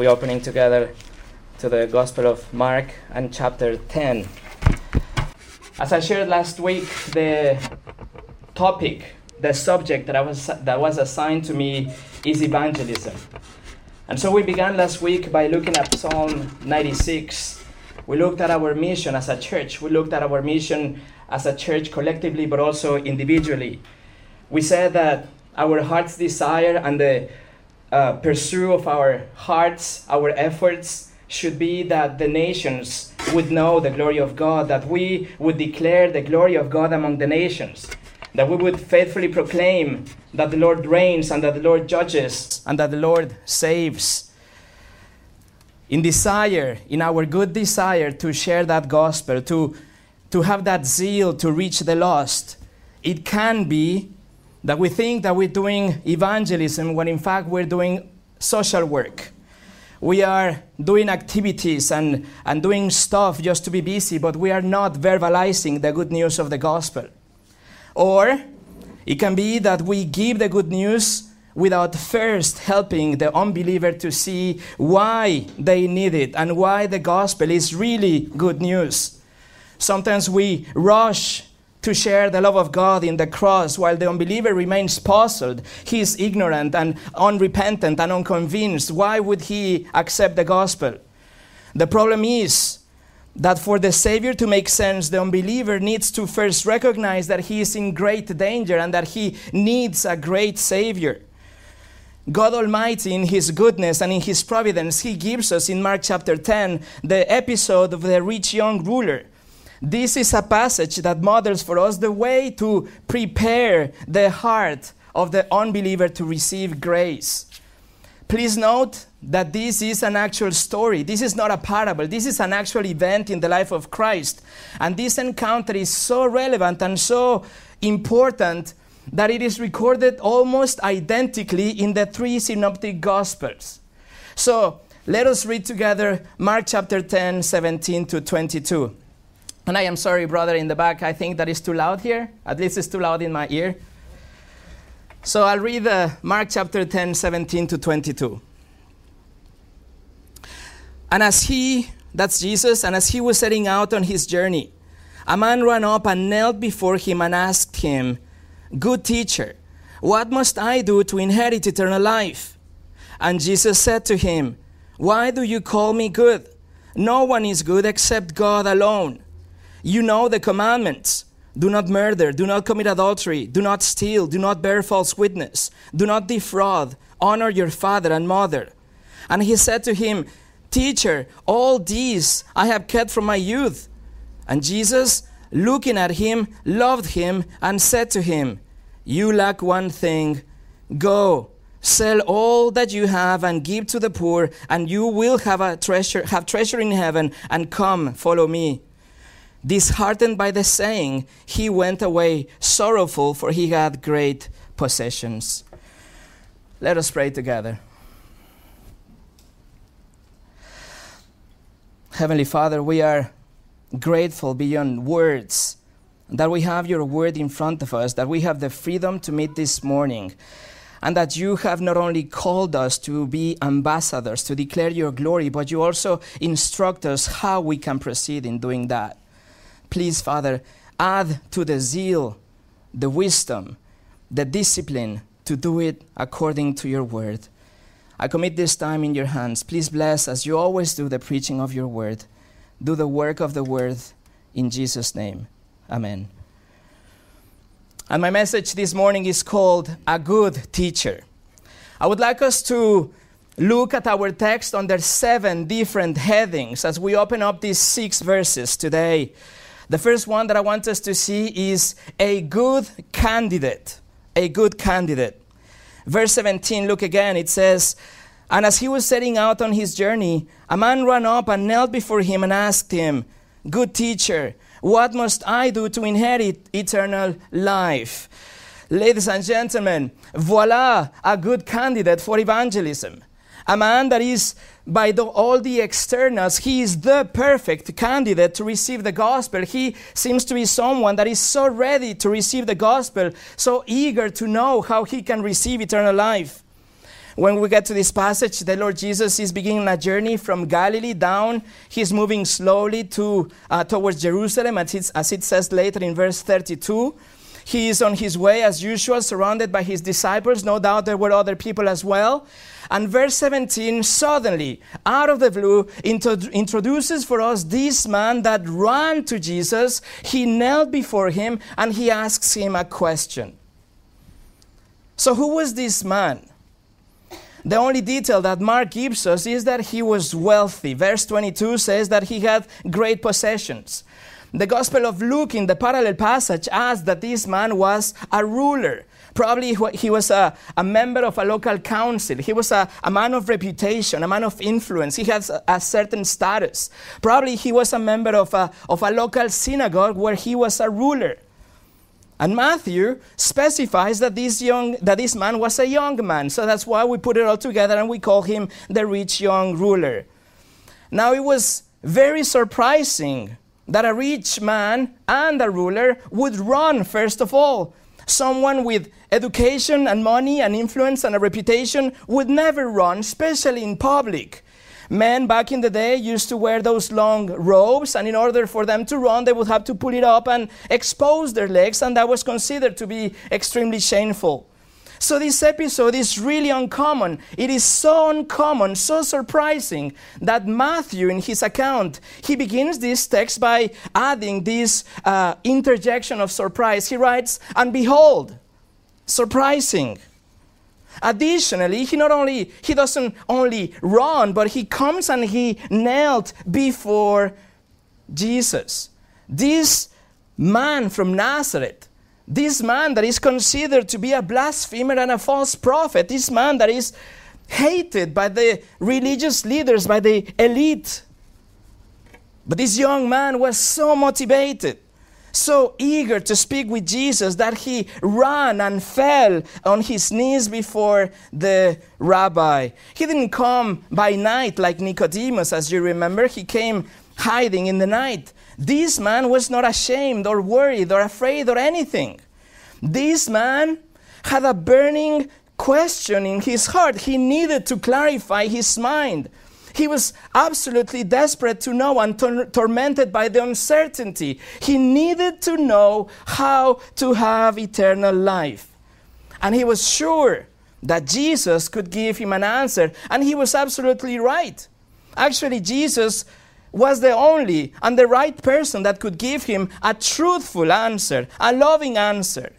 we're opening together to the Gospel of Mark and chapter 10. As I shared last week, the topic, the subject that, I was, that was assigned to me is evangelism. And so we began last week by looking at Psalm 96. We looked at our mission as a church. We looked at our mission as a church collectively, but also individually. We said that our heart's desire and the uh, pursuit of our hearts, our efforts, should be that the nations would know the glory of God, that we would declare the glory of God among the nations, that we would faithfully proclaim that the Lord reigns and that the Lord judges and that the Lord saves. In desire, in our good desire to share that gospel, to, to have that zeal to reach the lost, it can be that we think that we're doing evangelism when in fact we're doing social work. We are doing activities and, and doing stuff just to be busy, but we are not verbalizing the good news of the gospel. Or it can be that we give the good news without first helping the unbeliever to see why they need it and why the gospel is really good news. Sometimes we rush to share the love of God in the cross while the unbeliever remains puzzled. He is ignorant and unrepentant and unconvinced. Why would he accept the gospel? The problem is that for the Savior to make sense, the unbeliever needs to first recognize that he is in great danger and that he needs a great Savior. God Almighty, in His goodness and in His providence, He gives us in Mark chapter 10 the episode of the rich young ruler this is a passage that models for us the way to prepare the heart of the unbeliever to receive grace. Please note that this is an actual story. This is not a parable. This is an actual event in the life of Christ. And this encounter is so relevant and so important that it is recorded almost identically in the three synoptic gospels. So let us read together Mark chapter 10, 17 to 22. And I am sorry, brother, in the back, I think that is too loud here. At least it's too loud in my ear. So I'll read uh, Mark chapter 10, 17 to 22. And as he, that's Jesus, and as he was setting out on his journey, a man ran up and knelt before him and asked him, Good teacher, what must I do to inherit eternal life? And Jesus said to him, Why do you call me good? No one is good except God alone. You know the commandments. Do not murder, do not commit adultery, do not steal, do not bear false witness, do not defraud, honor your father and mother. And he said to him, Teacher, all these I have kept from my youth. And Jesus, looking at him, loved him and said to him, You lack one thing. Go, sell all that you have and give to the poor, and you will have a treasure, have treasure in heaven, and come, follow me. Disheartened by the saying, he went away sorrowful, for he had great possessions. Let us pray together. Heavenly Father, we are grateful beyond words that we have your word in front of us, that we have the freedom to meet this morning, and that you have not only called us to be ambassadors, to declare your glory, but you also instruct us how we can proceed in doing that. Please, Father, add to the zeal, the wisdom, the discipline to do it according to your word. I commit this time in your hands. Please bless, as you always do, the preaching of your word. Do the work of the word in Jesus' name. Amen. And my message this morning is called A Good Teacher. I would like us to look at our text under seven different headings as we open up these six verses today. The first one that I want us to see is a good candidate. A good candidate. Verse 17, look again, it says, And as he was setting out on his journey, a man ran up and knelt before him and asked him, Good teacher, what must I do to inherit eternal life? Ladies and gentlemen, voila, a good candidate for evangelism. A man that is by the, all the externals, he is the perfect candidate to receive the gospel. He seems to be someone that is so ready to receive the gospel, so eager to know how he can receive eternal life. When we get to this passage, the Lord Jesus is beginning a journey from Galilee down. He's moving slowly to, uh, towards Jerusalem, as, as it says later in verse 32. He is on his way as usual, surrounded by his disciples. No doubt there were other people as well. And verse 17 suddenly, out of the blue, intro- introduces for us this man that ran to Jesus. He knelt before him and he asks him a question. So, who was this man? The only detail that Mark gives us is that he was wealthy. Verse 22 says that he had great possessions. The Gospel of Luke in the parallel passage adds that this man was a ruler. Probably he was a, a member of a local council. He was a, a man of reputation, a man of influence. He has a, a, certain status. Probably he was a member of a, of a local synagogue where he was a ruler. And Matthew specifies that this, young, that this man was a young man. So that's why we put it all together and we call him the rich young ruler. Now it was very surprising that a rich man and a ruler would run, first of all. Someone with education and money and influence and a reputation would never run, especially in public. Men back in the day used to wear those long robes, and in order for them to run, they would have to pull it up and expose their legs, and that was considered to be extremely shameful. So, this episode is really uncommon. It is so uncommon, so surprising that Matthew, in his account, he begins this text by adding this uh, interjection of surprise. He writes, And behold, surprising. Additionally, he not only he doesn't only run, but he comes and he knelt before Jesus. This man from Nazareth, this man that is considered to be a blasphemer and a false prophet, this man that is hated by the religious leaders, by the elite. But this young man was so motivated so eager to speak with Jesus that he ran and fell on his knees before the rabbi. He didn't come by night like Nicodemus, as you remember. He came hiding in the night. This man was not ashamed or worried or afraid or anything. This man had a burning question in his heart. He needed to clarify his mind. He was absolutely desperate to know and tor- tormented by the uncertainty. He needed to know how to have eternal life. And he was sure that Jesus could give him an answer. And he was absolutely right. Actually, Jesus was the only and the right person that could give him a truthful answer, a loving answer.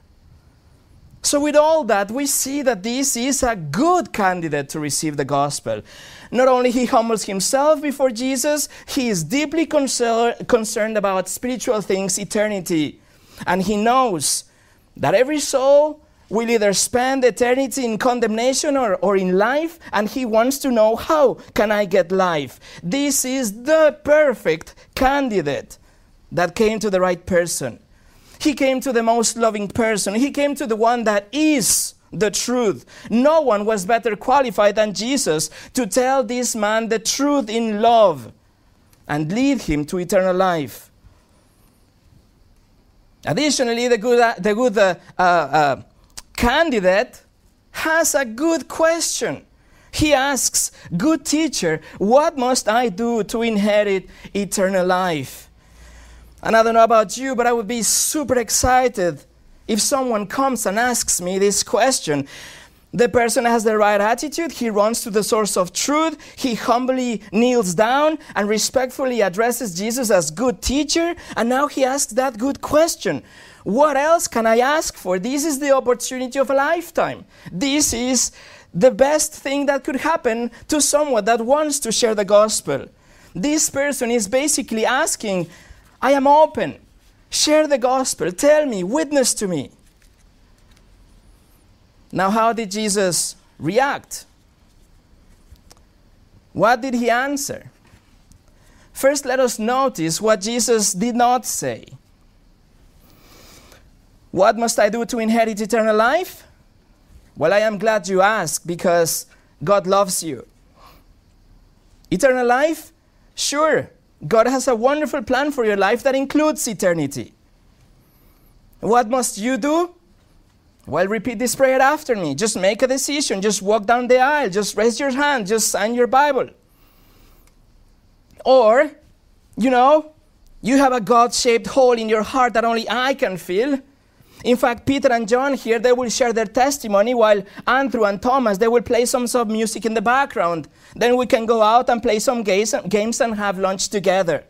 So, with all that, we see that this is a good candidate to receive the gospel. Not only he humbles himself before Jesus, he is deeply concer- concerned about spiritual things, eternity. And he knows that every soul will either spend eternity in condemnation or, or in life, and he wants to know how can I get life. This is the perfect candidate that came to the right person. He came to the most loving person. He came to the one that is the truth. No one was better qualified than Jesus to tell this man the truth in love and lead him to eternal life. Additionally, the good, the good uh, uh, uh, candidate has a good question. He asks, Good teacher, what must I do to inherit eternal life? And I don't know about you, but I would be super excited if someone comes and asks me this question. The person has the right attitude. He runs to the source of truth. He humbly kneels down and respectfully addresses Jesus as good teacher. And now he asks that good question. What else can I ask for? This is the opportunity of a lifetime. This is the best thing that could happen to someone that wants to share the gospel. This person is basically asking, I am open. Share the gospel. Tell me. Witness to me. Now, how did Jesus react? What did he answer? First, let us notice what Jesus did not say. What must I do to inherit eternal life? Well, I am glad you asked because God loves you. Eternal life? Sure, God has a wonderful plan for your life that includes eternity. What must you do? Well, repeat this prayer after me. Just make a decision. Just walk down the aisle. Just raise your hand. Just sign your Bible. Or, you know, you have a God shaped hole in your heart that only I can fill. In fact, Peter and John here, they will share their testimony while Andrew and Thomas, they will play some of music in the background. Then we can go out and play some games and have lunch together.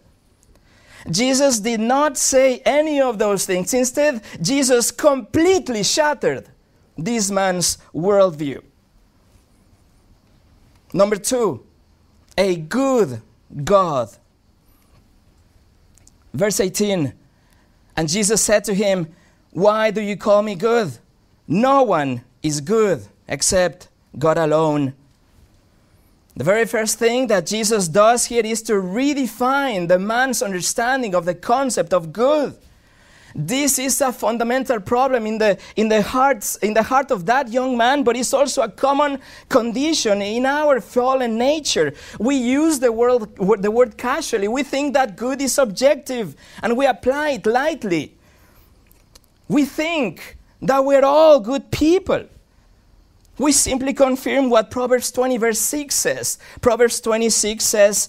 Jesus did not say any of those things. Instead, Jesus completely shattered this man's worldview. Number two, a good God. Verse 18 And Jesus said to him, Why do you call me good? No one is good except God alone. The very first thing that Jesus does here is to redefine the man's understanding of the concept of good. This is a fundamental problem in the, in, the hearts, in the heart of that young man, but it's also a common condition in our fallen nature. We use the word, the word casually. We think that good is subjective and we apply it lightly. We think that we're all good people. We simply confirm what Proverbs 20, verse 6 says. Proverbs 26 says,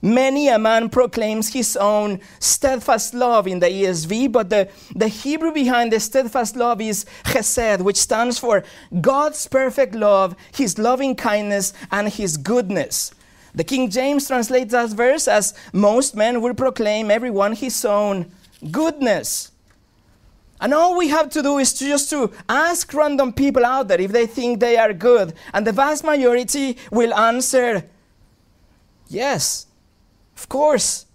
Many a man proclaims his own steadfast love in the ESV, but the, the Hebrew behind the steadfast love is chesed, which stands for God's perfect love, his loving kindness, and his goodness. The King James translates that verse as most men will proclaim everyone his own goodness. And all we have to do is to just to ask random people out there if they think they are good, and the vast majority will answer yes. Of course.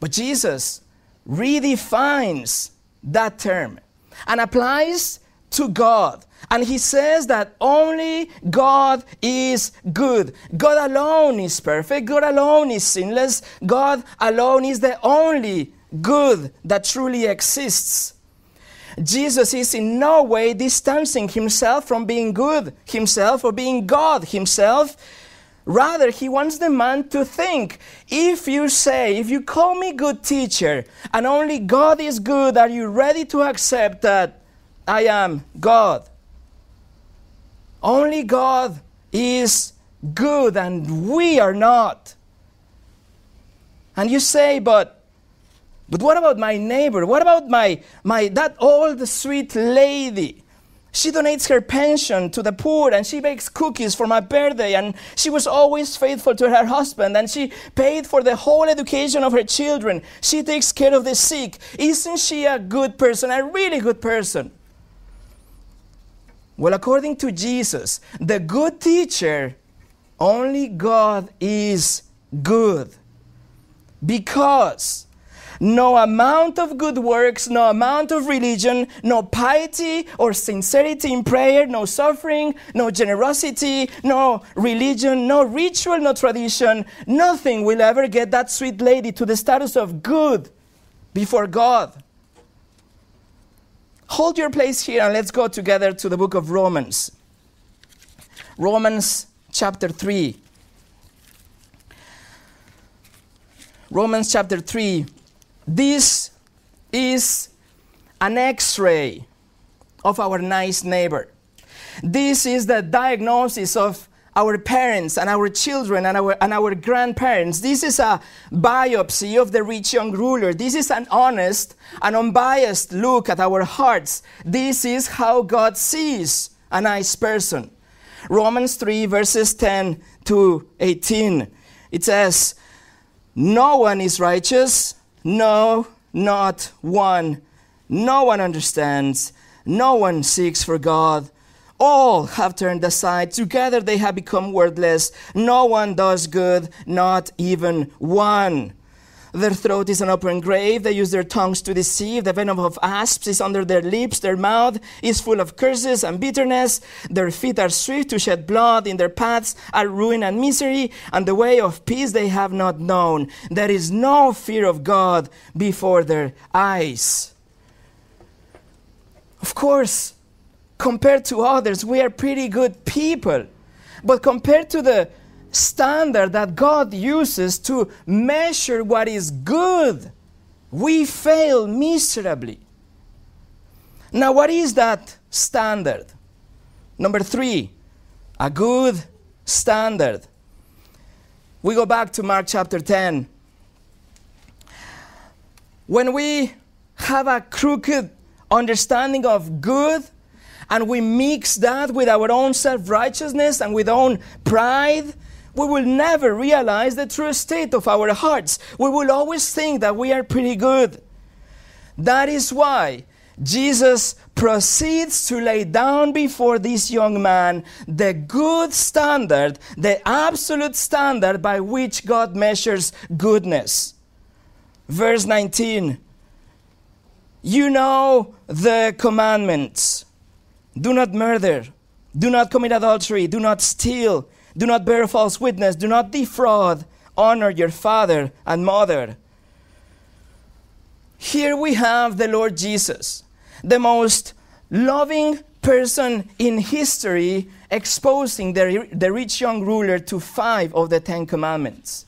But Jesus redefines that term and applies to God. And he says that only God is good. God alone is perfect. God alone is sinless. God alone is the only good that truly exists. Jesus is in no way distancing himself from being good himself or being God himself. Rather, he wants the man to think if you say, if you call me good teacher, and only God is good, are you ready to accept that I am God? Only God is good, and we are not. And you say, but but what about my neighbor? What about my, my that old sweet lady? She donates her pension to the poor and she bakes cookies for my birthday and she was always faithful to her husband and she paid for the whole education of her children. She takes care of the sick. Isn't she a good person, a really good person? Well, according to Jesus, the good teacher, only God is good. Because no amount of good works, no amount of religion, no piety or sincerity in prayer, no suffering, no generosity, no religion, no ritual, no tradition, nothing will ever get that sweet lady to the status of good before God. Hold your place here and let's go together to the book of Romans. Romans chapter 3. Romans chapter 3 this is an x ray of our nice neighbor. This is the diagnosis of our parents and our children and our, and our grandparents. This is a biopsy of the rich young ruler. This is an honest and unbiased look at our hearts. This is how God sees a nice person. Romans 3, verses 10 to 18. It says, No one is righteous no, not one. No one understands. No one seeks for God. All have turned aside. Together they have become worthless. No one does good, not even one. Their throat is an open grave. They use their tongues to deceive. The venom of asps is under their lips. Their mouth is full of curses and bitterness. Their feet are swift to shed blood. In their paths are ruin and misery. And the way of peace they have not known. There is no fear of God before their eyes. Of course, compared to others, we are pretty good people. But compared to the standard that God uses to measure what is good, we fail miserably. Now, what is that standard? Number three, a good standard. We go back to Mark chapter 10. When we have a crooked understanding of good and we mix that with our own self righteousness and with our own pride, we will never realize the true state of our hearts. We will always think that we are pretty good. That is why Jesus proceeds to lay down before this young man the good standard, the absolute standard by which God measures goodness. Verse 19 You know the commandments do not murder, do not commit adultery, do not steal, do not bear false witness, do not defraud, honor your father and mother. Here we have the Lord Jesus, the most loving person in history, exposing the, the rich young ruler to five of the Ten Commandments.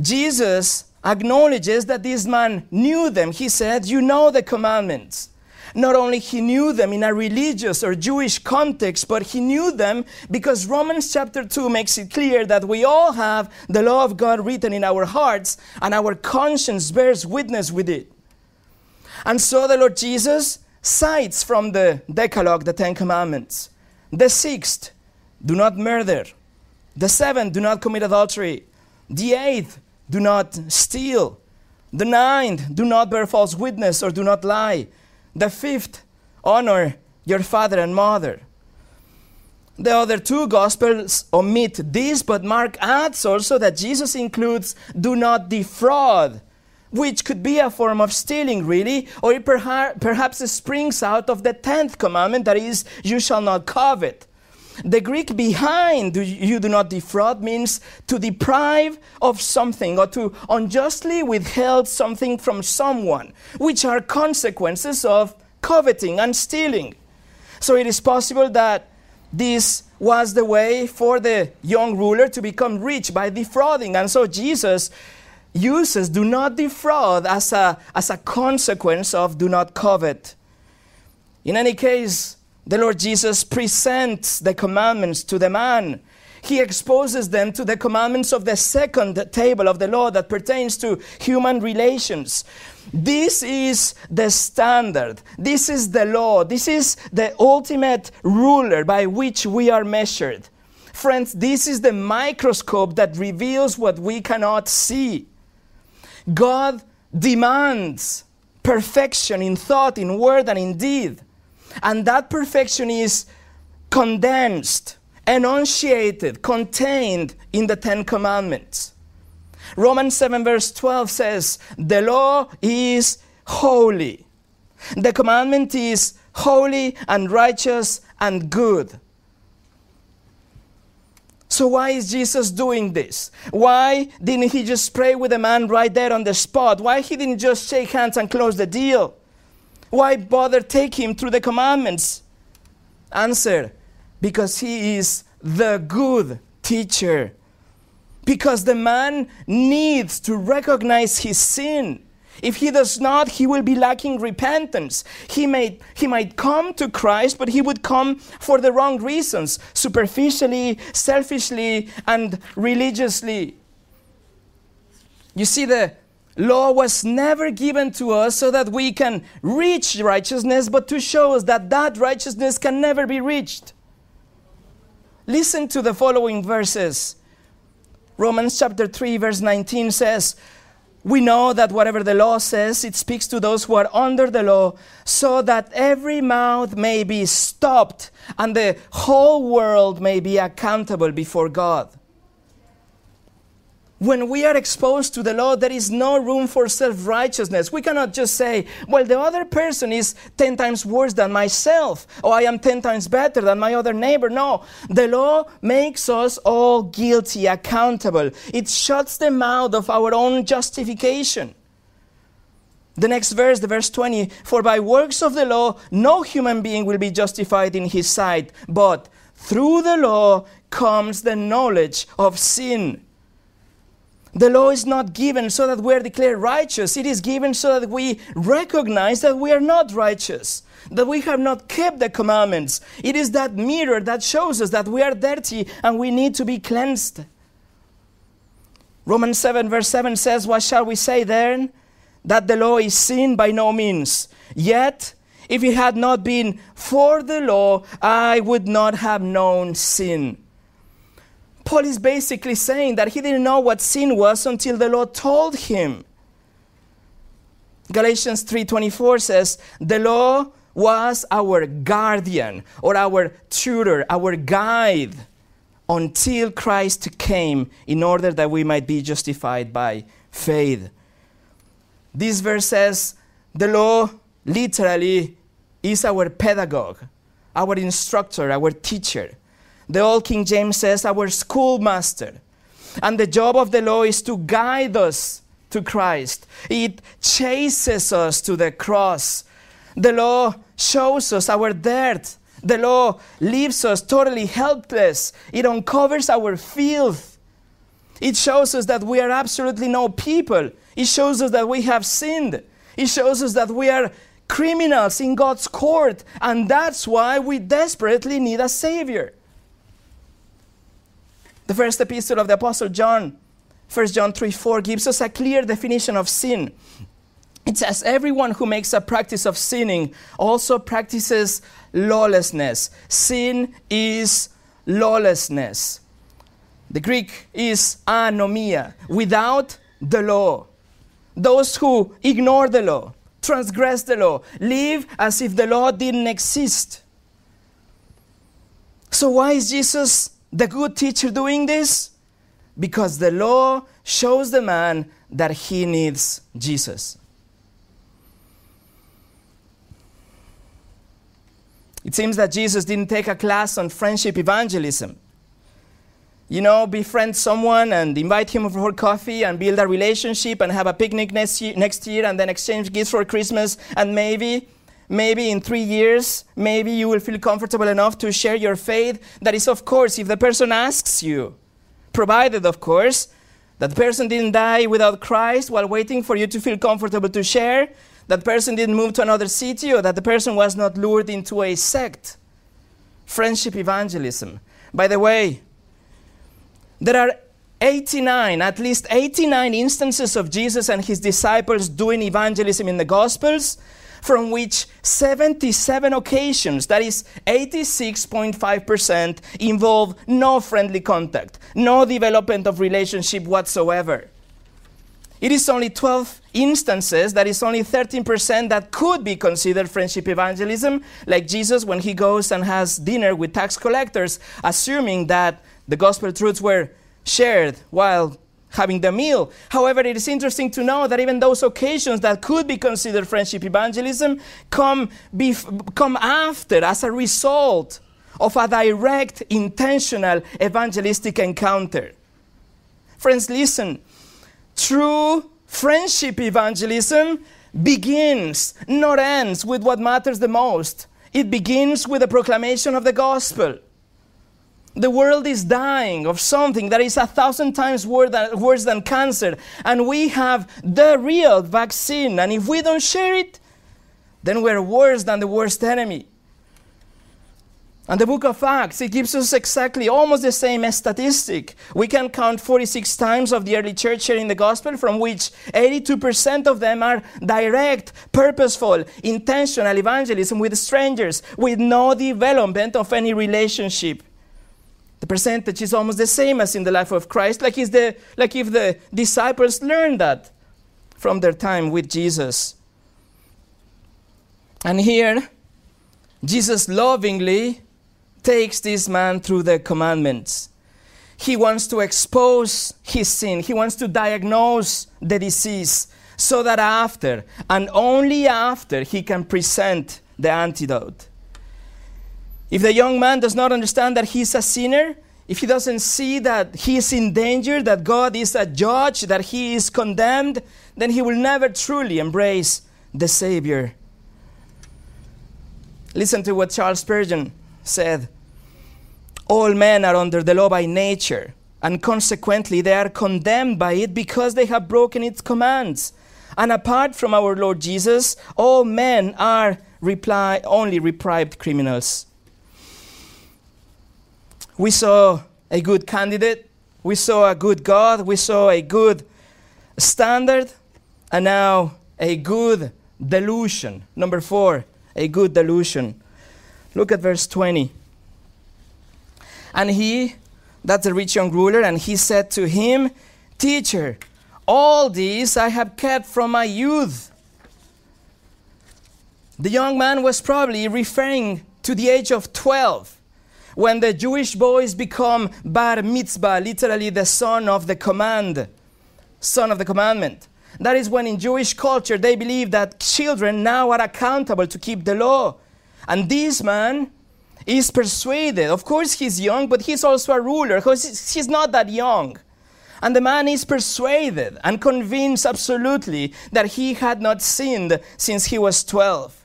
Jesus acknowledges that this man knew them. He said, You know the commandments. Not only he knew them in a religious or Jewish context, but he knew them because Romans chapter 2 makes it clear that we all have the law of God written in our hearts and our conscience bears witness with it. And so the Lord Jesus cites from the Decalogue, the Ten Commandments. The sixth, do not murder. The seventh, do not commit adultery. The eighth, do not steal. The ninth, do not bear false witness or do not lie. The fifth, honor your father and mother. The other two Gospels omit this, but Mark adds also that Jesus includes do not defraud, which could be a form of stealing, really, or it perha- perhaps springs out of the tenth commandment that is, you shall not covet. The Greek behind you do not defraud means to deprive of something or to unjustly withhold something from someone, which are consequences of coveting and stealing. So it is possible that this was the way for the young ruler to become rich by defrauding. And so Jesus uses do not defraud as a, as a consequence of do not covet. In any case, the Lord Jesus presents the commandments to the man. He exposes them to the commandments of the second table of the law that pertains to human relations. This is the standard. This is the law. This is the ultimate ruler by which we are measured. Friends, this is the microscope that reveals what we cannot see. God demands perfection in thought, in word, and in deed. And that perfection is condensed, enunciated, contained in the Ten Commandments. Romans 7, verse 12 says, The law is holy. The commandment is holy and righteous and good. So, why is Jesus doing this? Why didn't he just pray with the man right there on the spot? Why he didn't just shake hands and close the deal? Why bother take him through the commandments? Answer because he is the good teacher. Because the man needs to recognize his sin. If he does not, he will be lacking repentance. He, may, he might come to Christ, but he would come for the wrong reasons superficially, selfishly, and religiously. You see, the, Law was never given to us so that we can reach righteousness, but to show us that that righteousness can never be reached. Listen to the following verses. Romans chapter 3, verse 19 says, We know that whatever the law says, it speaks to those who are under the law, so that every mouth may be stopped and the whole world may be accountable before God when we are exposed to the law, there is no room for self righteousness. We cannot just say, well, the other person is 10 times worse than myself, or I am 10 times better than my other neighbor. No, the law makes us all guilty, accountable. It shuts the mouth of our own justification. The next verse, the verse 20, for by works of the law, no human being will be justified in his sight, but through the law comes the knowledge of sin. The law is not given so that we are declared righteous. It is given so that we recognize that we are not righteous, that we have not kept the commandments. It is that mirror that shows us that we are dirty and we need to be cleansed. Romans 7, verse 7 says, What shall we say then? That the law is sin by no means. Yet, if it had not been for the law, I would not have known sin. Paul is basically saying that he didn't know what sin was until the Lord told him. Galatians 3:24 says, "The law was our guardian or our tutor, our guide until Christ came in order that we might be justified by faith." This verse says, "The law literally is our pedagogue, our instructor, our teacher." The Old King James says, our schoolmaster. And the job of the law is to guide us to Christ. It chases us to the cross. The law shows us our dirt. The law leaves us totally helpless. It uncovers our filth. It shows us that we are absolutely no people. It shows us that we have sinned. It shows us that we are criminals in God's court. And that's why we desperately need a Savior. The first epistle of the Apostle John, 1 John 3 4, gives us a clear definition of sin. It says, Everyone who makes a practice of sinning also practices lawlessness. Sin is lawlessness. The Greek is anomia, without the law. Those who ignore the law, transgress the law, live as if the law didn't exist. So, why is Jesus the good teacher doing this? Because the law shows the man that he needs Jesus. It seems that Jesus didn't take a class on friendship evangelism. You know, befriend someone and invite him for coffee and build a relationship and have a picnic next year, next year and then exchange gifts for Christmas and maybe maybe in three years, maybe you will feel comfortable enough to share your faith. That is, of course, if the person asks you, provided, of course, that person didn't die without Christ while waiting for you to feel comfortable to share, that person didn't move to another city, or that the person was not lured into a sect. Friendship evangelism. By the way, there are 89, at least 89 instances of Jesus and his disciples doing evangelism in the Gospels from which 77 occasions, that is 86.5%, involve no friendly contact, no development of relationship whatsoever. It is only 12 instances, that is only 13%, that could be considered friendship evangelism, like Jesus when he goes and has dinner with tax collectors, assuming that the gospel truths were shared while having the meal. However, it is interesting to know that even those occasions that could be considered friendship evangelism come, bef- come after as a result of a direct, intentional evangelistic encounter. Friends, listen. True friendship evangelism begins, not ends, with what matters the most. It begins with the proclamation of the gospel. The world is dying of something that is a thousand times worse than cancer. And we have the real vaccine. And if we don't share it, then we're worse than the worst enemy. And the book of Acts, it gives us exactly almost the same statistic. We can count 46 times of the early church sharing the gospel, from which 82% of them are direct, purposeful, intentional evangelism with strangers, with no development of any relationship. The percentage is almost the same as in the life of Christ, like, the, like if the disciples learned that from their time with Jesus. And here, Jesus lovingly takes this man through the commandments. He wants to expose his sin, he wants to diagnose the disease so that after, and only after, he can present the antidote. If the young man does not understand that he's a sinner, if he doesn't see that he is in danger, that God is a judge, that he is condemned, then he will never truly embrace the Savior. Listen to what Charles Spurgeon said All men are under the law by nature, and consequently they are condemned by it because they have broken its commands. And apart from our Lord Jesus, all men are reply, only reprived criminals. We saw a good candidate, we saw a good God, we saw a good standard, and now a good delusion. Number four, a good delusion. Look at verse 20. And he, that's the rich young ruler, and he said to him, Teacher, all these I have kept from my youth. The young man was probably referring to the age of 12 when the Jewish boys become bar mitzvah, literally the son of the command, son of the commandment. That is when in Jewish culture they believe that children now are accountable to keep the law. And this man is persuaded. Of course, he's young, but he's also a ruler because he's not that young. And the man is persuaded and convinced absolutely that he had not sinned since he was 12.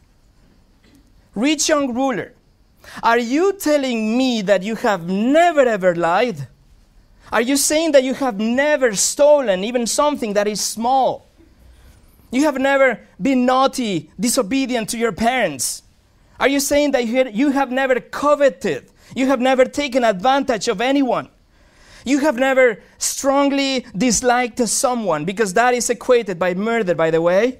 Rich young ruler, are you telling me that you have never ever lied? Are you saying that you have never stolen even something that is small? You have never been naughty, disobedient to your parents? Are you saying that you have never coveted? You have never taken advantage of anyone? You have never strongly disliked someone because that is equated by murder, by the way.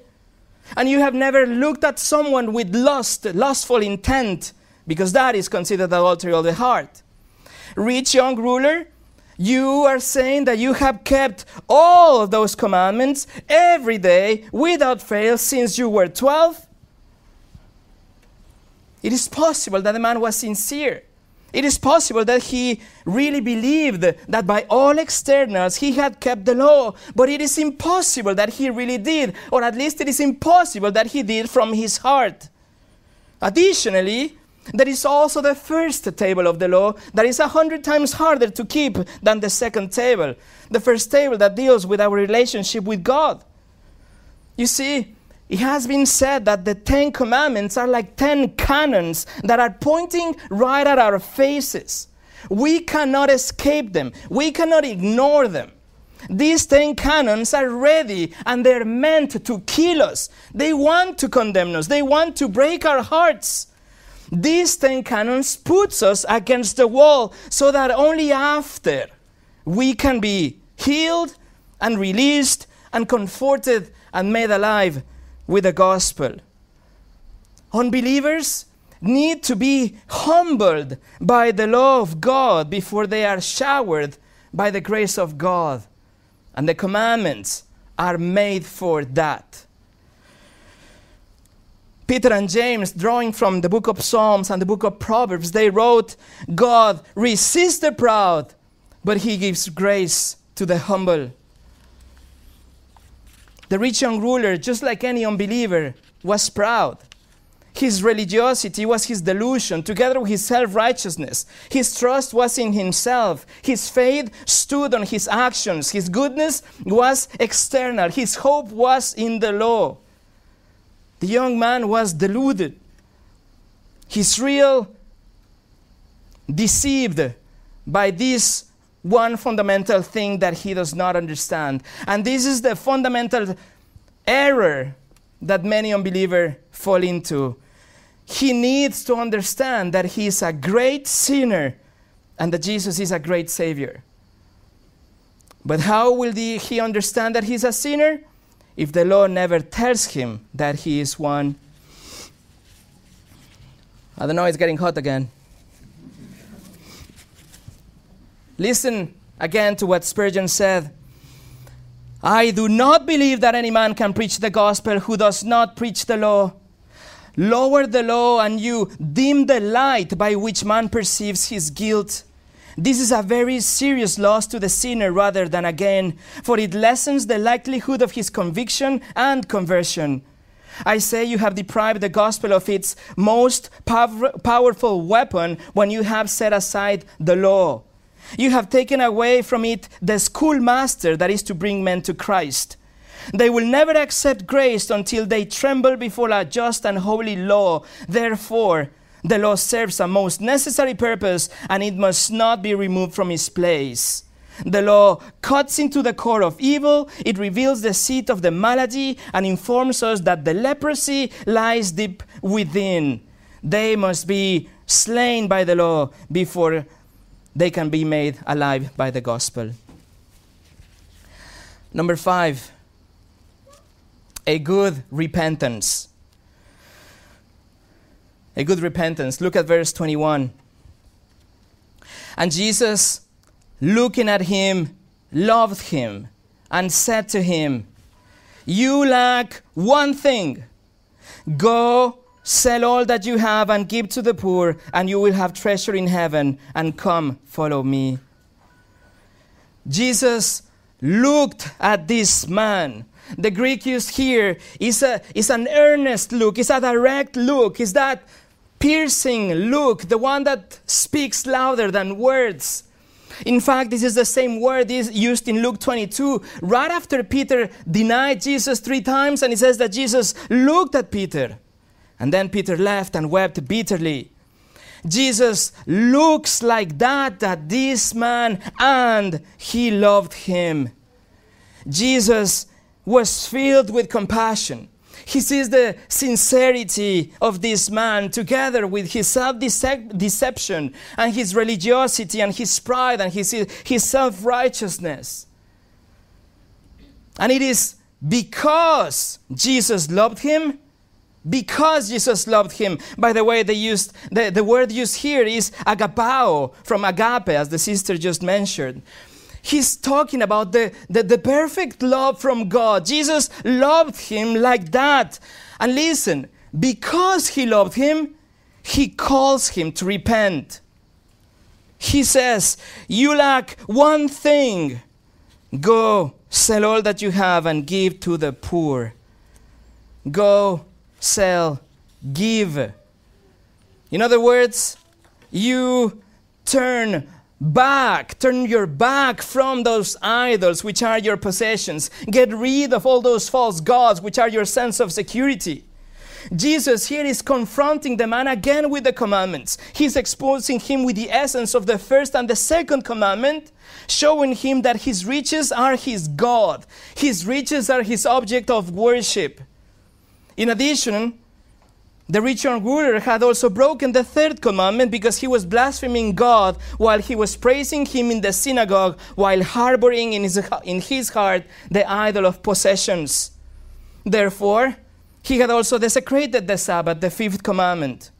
And you have never looked at someone with lust, lustful intent, because that is considered adultery of the heart. Rich young ruler, you are saying that you have kept all of those commandments every day without fail since you were 12? It is possible that the man was sincere. It is possible that he really believed that by all externals he had kept the law, but it is impossible that he really did, or at least it is impossible that he did from his heart. Additionally, there is also the first table of the law that is a hundred times harder to keep than the second table, the first table that deals with our relationship with God. You see, it has been said that the Ten Commandments are like ten cannons that are pointing right at our faces. We cannot escape them, we cannot ignore them. These ten cannons are ready and they're meant to kill us. They want to condemn us, they want to break our hearts. These ten cannons puts us against the wall so that only after we can be healed and released and comforted and made alive with the gospel. Unbelievers need to be humbled by the law of God before they are showered by the grace of God. And the commandments are made for that. Peter and James, drawing from the book of Psalms and the book of Proverbs, they wrote, God resists the proud, but he gives grace to the humble. The rich young ruler, just like any unbeliever, was proud. His religiosity was his delusion, together with his self righteousness. His trust was in himself. His faith stood on his actions. His goodness was external. His hope was in the law. The young man was deluded. He's real deceived by this one fundamental thing that he does not understand. And this is the fundamental error that many unbelievers fall into. He needs to understand that he is a great sinner and that Jesus is a great Savior. But how will he understand that he's a sinner? If the law never tells him that he is one. I don't know, it's getting hot again. Listen again to what Spurgeon said. I do not believe that any man can preach the gospel who does not preach the law. Lower the law and you dim the light by which man perceives his guilt. This is a very serious loss to the sinner rather than a gain, for it lessens the likelihood of his conviction and conversion. I say you have deprived the gospel of its most pow- powerful weapon when you have set aside the law. You have taken away from it the schoolmaster that is to bring men to Christ. They will never accept grace until they tremble before a just and holy law. Therefore, the law serves a most necessary purpose and it must not be removed from its place. The law cuts into the core of evil, it reveals the seat of the malady, and informs us that the leprosy lies deep within. They must be slain by the law before they can be made alive by the gospel. Number five, a good repentance. A good repentance. Look at verse 21. And Jesus, looking at him, loved him and said to him, You lack one thing. Go sell all that you have and give to the poor, and you will have treasure in heaven, and come follow me. Jesus looked at this man. The Greek used here is, a, is an earnest look, it's a direct look, is that piercing look, the one that speaks louder than words. In fact, this is the same word is used in Luke 22, right after Peter denied Jesus three times, and it says that Jesus looked at Peter. And then Peter left and wept bitterly. Jesus looks like that at this man, and he loved him. Jesus was filled with compassion. He sees the sincerity of this man together with his self deception and his religiosity and his pride and his, his self righteousness. And it is because Jesus loved him because Jesus loved him. By the way, they used the, the word used here is agapao from agape, as the sister just mentioned. He's talking about the, the, the perfect love from God. Jesus loved him like that. And listen, because he loved him, he calls him to repent. He says, You lack one thing. Go, sell all that you have and give to the poor. Go, sell, give. In other words, you turn back, turn your back from those idols which are your possessions. Get rid of all those false gods which are your sense of security. Jesus here is confronting the man again with the commandments. He's exposing him with the essence of the first and the second commandment, showing him that his riches are his God. His riches are his object of worship. In addition, the rich young ruler had also broken the third commandment because he was blaspheming God while he was praising him in the synagogue while harboring in his, in his heart the idol of possessions. Therefore, he had also desecrated the Sabbath, the fifth commandment.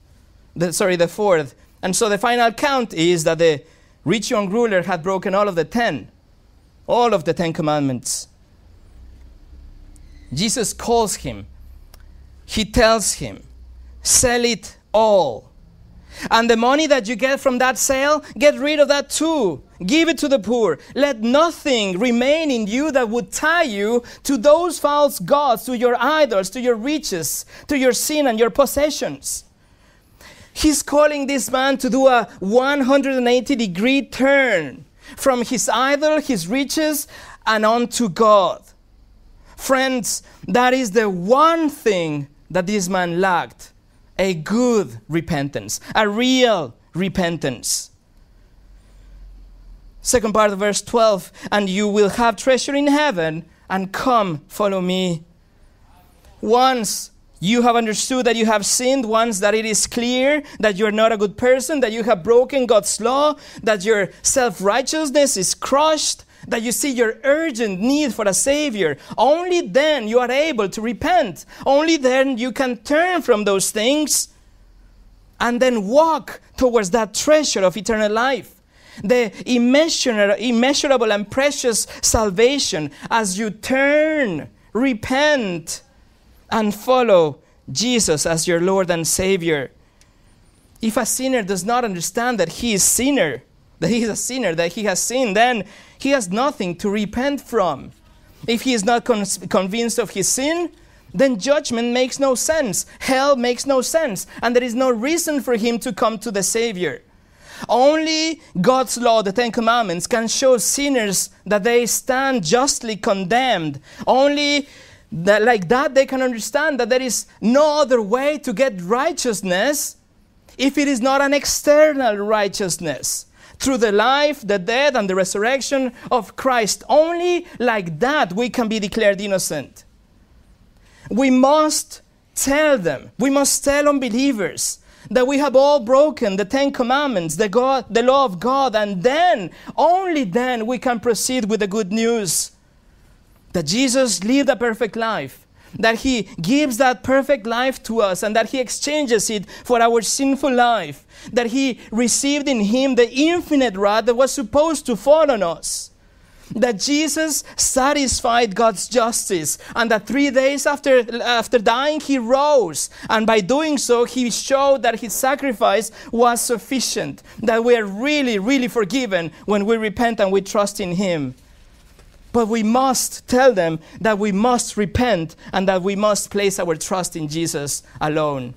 The, sorry, the fourth. And so the final count is that the rich young ruler had broken all of the ten, all of the ten commandments. Jesus calls him he tells him, Sell it all. And the money that you get from that sale, get rid of that too. Give it to the poor. Let nothing remain in you that would tie you to those false gods, to your idols, to your riches, to your sin and your possessions. He's calling this man to do a 180 degree turn from his idol, his riches, and on to God. Friends, that is the one thing that this man lacked a good repentance, a real repentance. Second part of verse 12, and you will have treasure in heaven, and come, follow me. Once you have understood that you have sinned, once that it is clear that you're not a good person, that you have broken God's law, that your self righteousness is crushed, that you see your urgent need for a Savior, only then you are able to repent. Only then you can turn from those things and then walk towards that treasure of eternal life. The immeasurable, and precious salvation as you turn, repent, and follow Jesus as your Lord and Savior. If a sinner does not understand that he is sinner, that he is a sinner, that he has sinned, then he has nothing to repent from. If he is not con- convinced of his sin, then judgment makes no sense. Hell makes no sense. And there is no reason for him to come to the Savior. Only God's law, the Ten Commandments, can show sinners that they stand justly condemned. Only that, like that they can understand that there is no other way to get righteousness if it is not an external righteousness through the life, the death, and the resurrection of Christ. Only like that we can be declared innocent. We must tell them, we must tell unbelievers that we have all broken the Ten Commandments, the, God, the law of God, and then, only then, we can proceed with the good news that Jesus lived a perfect life, that He gives that perfect life to us, and that He exchanges it for our sinful life, that He received in Him the infinite wrath that was supposed to fall on us that Jesus satisfied God's justice and that three days after, after dying, he rose. And by doing so, he showed that his sacrifice was sufficient, that we are really, really forgiven when we repent and we trust in him. But we must tell them that we must repent and that we must place our trust in Jesus alone.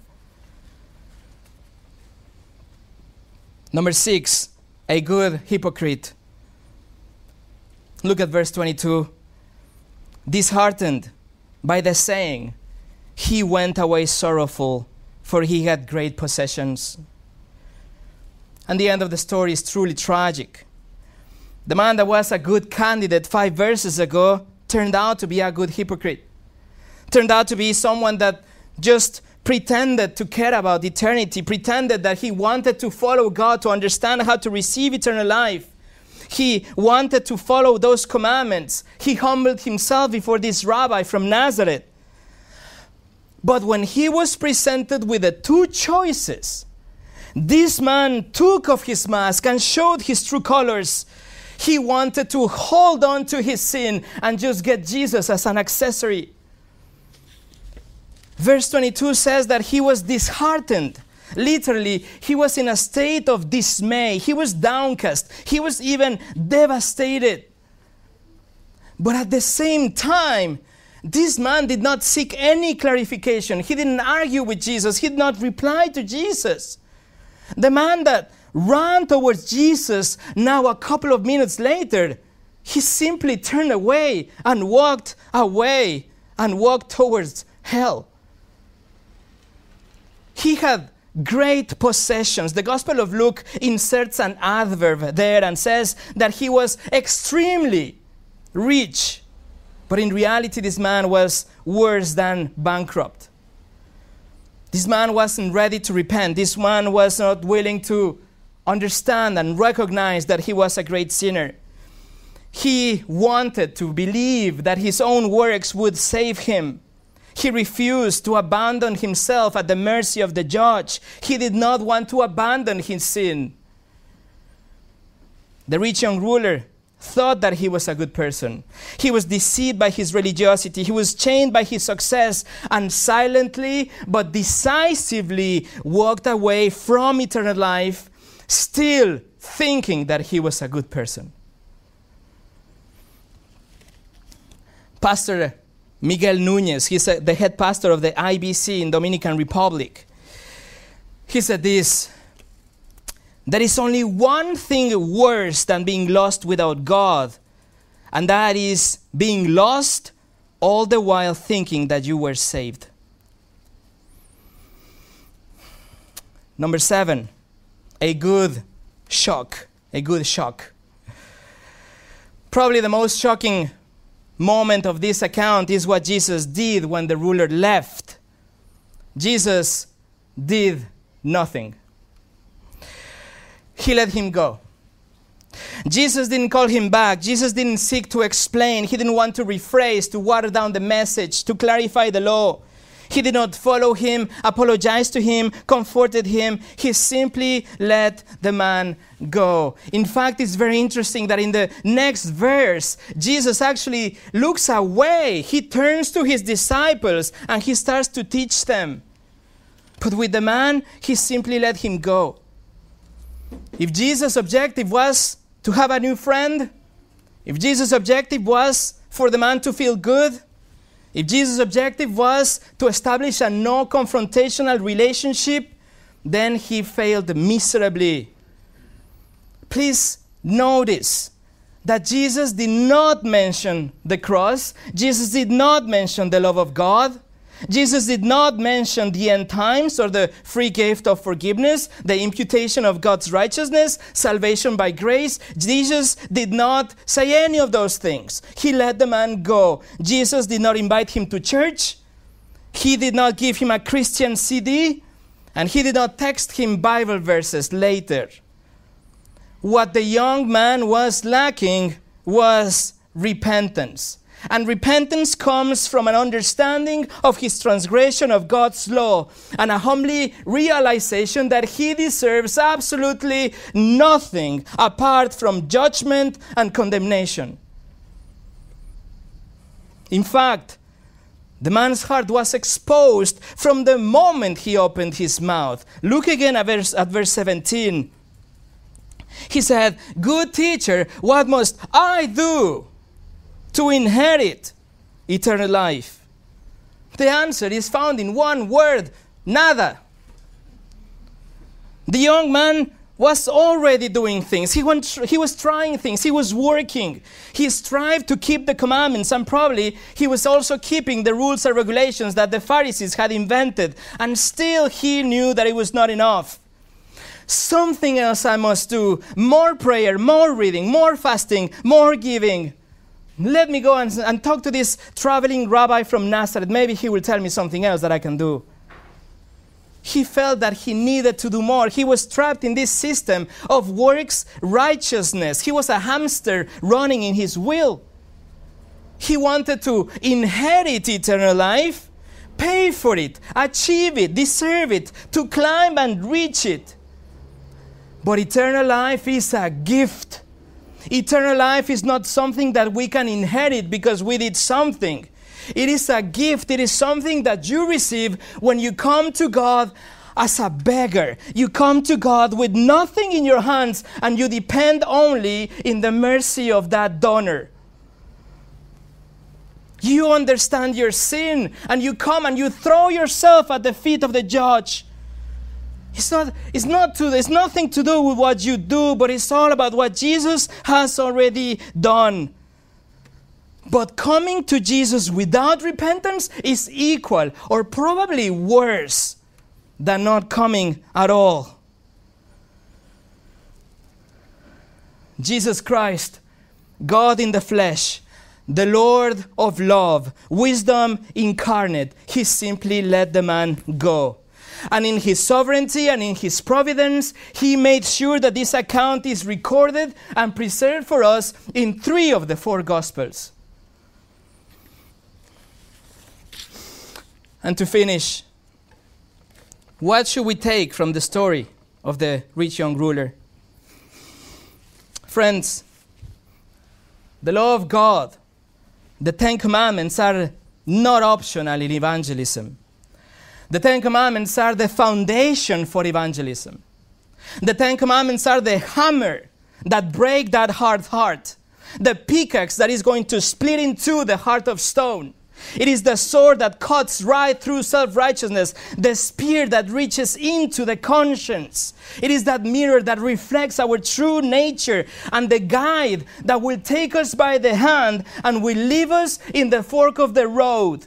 Number six, a good hypocrite. Look at verse 22. Disheartened by the saying, he went away sorrowful, for he had great possessions. And the end of the story is truly tragic. The man that was a good candidate five verses ago turned out to be a good hypocrite. Turned out to be someone that just pretended to care about eternity, pretended that he wanted to follow God to understand how to receive eternal life. He wanted to follow those commandments. He humbled himself before this rabbi from Nazareth. But when he was presented with the two choices, this man took off his mask and showed his true colors. He wanted to hold on to his sin and just get Jesus as an accessory. Verse 22 says that he was disheartened Literally, he was in a state of dismay. He was downcast. He was even devastated. But at the same time, this man did not seek any clarification. He didn't argue with Jesus. He did not reply to Jesus. The man that ran towards Jesus, now a couple of minutes later, he simply turned away and walked away and walked towards hell. He had great possessions. The Gospel of Luke inserts an adverb there and says that he was extremely rich. But in reality, this man was worse than bankrupt. This man wasn't ready to repent. This man was not willing to understand and recognize that he was a great sinner. He wanted to believe that his own works would save him. He refused to abandon himself at the mercy of the judge. He did not want to abandon his sin. The rich young ruler thought that he was a good person. He was deceived by his religiosity. He was chained by his success and silently but decisively walked away from eternal life, still thinking that he was a good person. Pastor Miguel Nunez, he's a, the head pastor of the IBC in Dominican Republic. He said this There is only one thing worse than being lost without God, and that is being lost all the while thinking that you were saved. Number seven, a good shock. A good shock. Probably the most shocking moment of this account is what Jesus did when the ruler left. Jesus did nothing, he let him go. Jesus didn't call him back. Jesus didn't seek to explain. He didn't want to rephrase, to water down the message, to clarify the law. He did not follow him, apologize to him, comforted him. He simply let the man go. In fact, it's very interesting that in the next verse, Jesus actually looks away. He turns to his disciples and he starts to teach them. But with the man, he simply let him go. If Jesus' objective was to have a new friend, if Jesus' objective was for the man to feel good, if Jesus' objective was to establish a no confrontational relationship, then he failed miserably. Please notice that Jesus did not mention the cross, Jesus did not mention the love of God. Jesus did not mention the end times or the free gift of forgiveness, the imputation of God's righteousness, salvation by grace. Jesus did not say any of those things. He let the man go. Jesus did not invite him to church. He did not give him a Christian CD. And he did not text him Bible verses later. What the young man was lacking was repentance. And repentance comes from an understanding of his transgression of God's law and a humbly realization that he deserves absolutely nothing apart from judgment and condemnation. In fact, the man's heart was exposed from the moment he opened his mouth. Look again at verse, at verse 17. He said, Good teacher, what must I do to inherit eternal life? The answer is found in one word nada. The young man was already doing things. He, went, he was trying things. He was working. He strived to keep the commandments, and probably he was also keeping the rules and regulations that the Pharisees had invented. And still, he knew that it was not enough. Something else I must do more prayer, more reading, more fasting, more giving. Let me go and, and talk to this traveling rabbi from Nazareth. Maybe he will tell me something else that I can do he felt that he needed to do more. He was trapped in this system of works righteousness. He was a hamster running in his will. He wanted to inherit eternal life, pay for it, achieve it, deserve it, to climb and reach it. But eternal life is a gift. Eternal life is not something that we can inherit because we did something. It is a gift. It is something that you receive when you come to God as a beggar. You come to God with nothing in your hands and you depend only in the mercy of that donor. You understand your sin and you come and you throw yourself at the feet of the judge. It's not, it's not to, it's nothing to do with what you do, but it's all about what Jesus has already done. But coming to Jesus without repentance is equal or probably worse than not coming at all. Jesus Christ, God in the flesh, the Lord of love, wisdom incarnate, he simply let the man go. And in his sovereignty and in his providence, he made sure that this account is recorded and preserved for us in three of the four Gospels. And to finish, what should we take from the story of the rich young ruler? Friends, the law of God, the Ten Commandments are not optional in evangelism. The Ten Commandments are the foundation for evangelism. The Ten Commandments are the hammer that break that hard heart, the pickaxe that is going to split in two the heart of stone. It is the sword that cuts right through self righteousness, the spear that reaches into the conscience. It is that mirror that reflects our true nature and the guide that will take us by the hand and will leave us in the fork of the road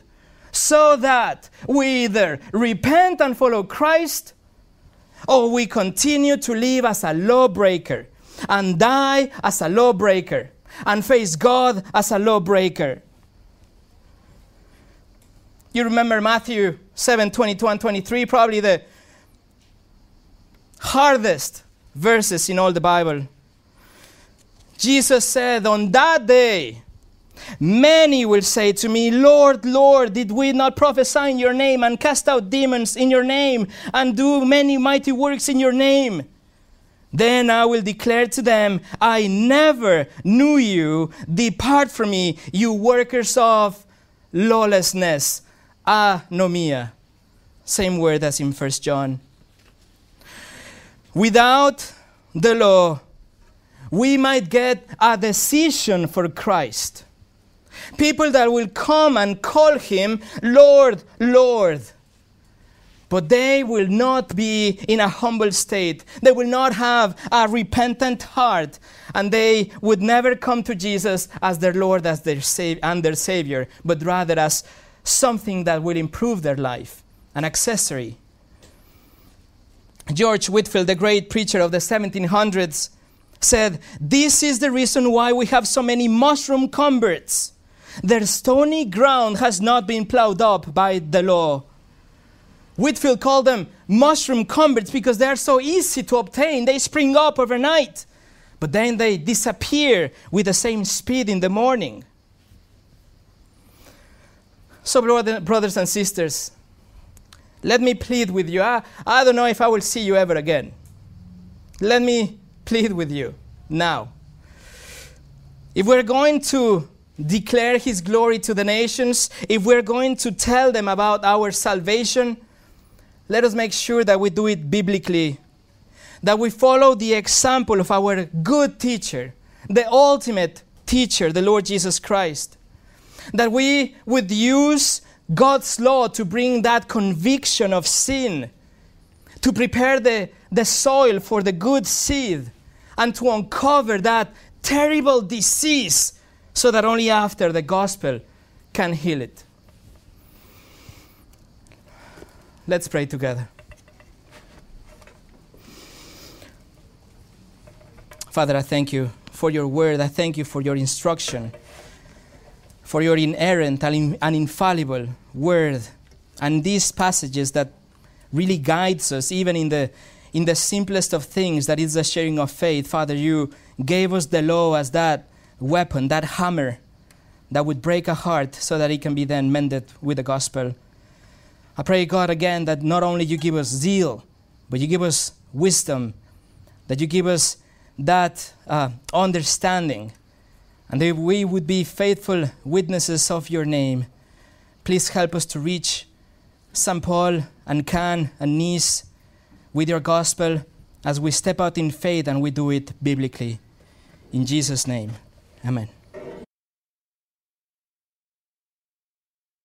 so that we either repent and follow Christ or we continue to live as a lawbreaker and die as a lawbreaker and face God as a lawbreaker. You remember Matthew 7 22 and 23, probably the hardest verses in all the Bible. Jesus said, On that day, many will say to me, Lord, Lord, did we not prophesy in your name and cast out demons in your name and do many mighty works in your name? Then I will declare to them, I never knew you. Depart from me, you workers of lawlessness anomia. Same word as in 1 John. Without the law, we might get a decision for Christ. People that will come and call him Lord, Lord. But they will not be in a humble state. They will not have a repentant heart. And they would never come to Jesus as their Lord as their Savior, and their Savior, but rather as something that will improve their life, an accessory. George Whitefield, the great preacher of the 1700s, said, This is the reason why we have so many mushroom converts. Their stony ground has not been plowed up by the law. Whitefield called them mushroom converts because they are so easy to obtain. They spring up overnight, but then they disappear with the same speed in the morning. So, brothers and sisters, let me plead with you. I, I don't know if I will see you ever again. Let me plead with you now. If we're going to declare His glory to the nations, if we're going to tell them about our salvation, let us make sure that we do it biblically, that we follow the example of our good teacher, the ultimate teacher, the Lord Jesus Christ that we would use God's law to bring that conviction of sin, to prepare the, the soil for the good seed, and to uncover that terrible disease so that only after the gospel can heal it. Let's pray together. Father, I thank you for your word. I thank you for your instruction for your inerrant and infallible word and these passages that really guides us even in the in the simplest of things that is the sharing of faith father you gave us the law as that weapon that hammer that would break a heart so that it can be then mended with the gospel i pray god again that not only you give us zeal but you give us wisdom that you give us that uh, understanding and that we would be faithful witnesses of your name. Please help us to reach St. Paul and Cannes and Nice with your gospel as we step out in faith and we do it biblically. In Jesus' name, amen.